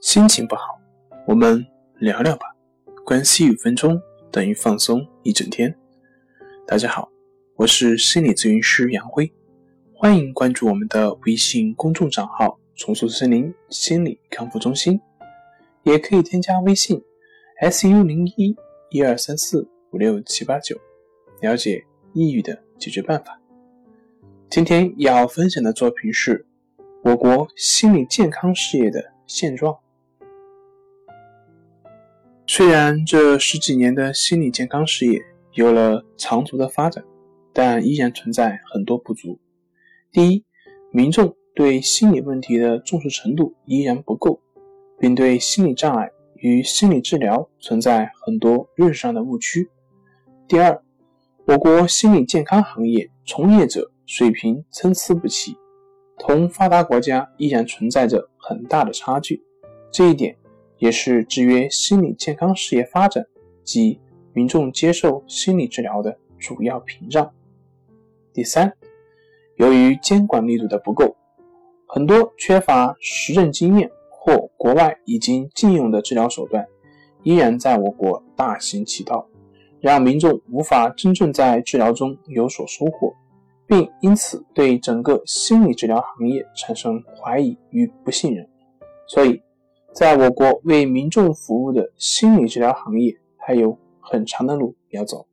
心情不好，我们聊聊吧。关系五分钟等于放松一整天。大家好，我是心理咨询师杨辉，欢迎关注我们的微信公众账号“重塑森林心理康复中心”，也可以添加微信 s u 零一一二三四五六七八九，了解抑郁的解决办法。今天要分享的作品是我国心理健康事业的现状。虽然这十几年的心理健康事业有了长足的发展，但依然存在很多不足。第一，民众对心理问题的重视程度依然不够，并对心理障碍与心理治疗存在很多认识上的误区。第二，我国心理健康行业从业者水平参差不齐，同发达国家依然存在着很大的差距。这一点。也是制约心理健康事业发展及民众接受心理治疗的主要屏障。第三，由于监管力度的不够，很多缺乏实证经验或国外已经禁用的治疗手段，依然在我国大行其道，让民众无法真正在治疗中有所收获，并因此对整个心理治疗行业产生怀疑与不信任。所以。在我国为民众服务的心理治疗行业还有很长的路要走。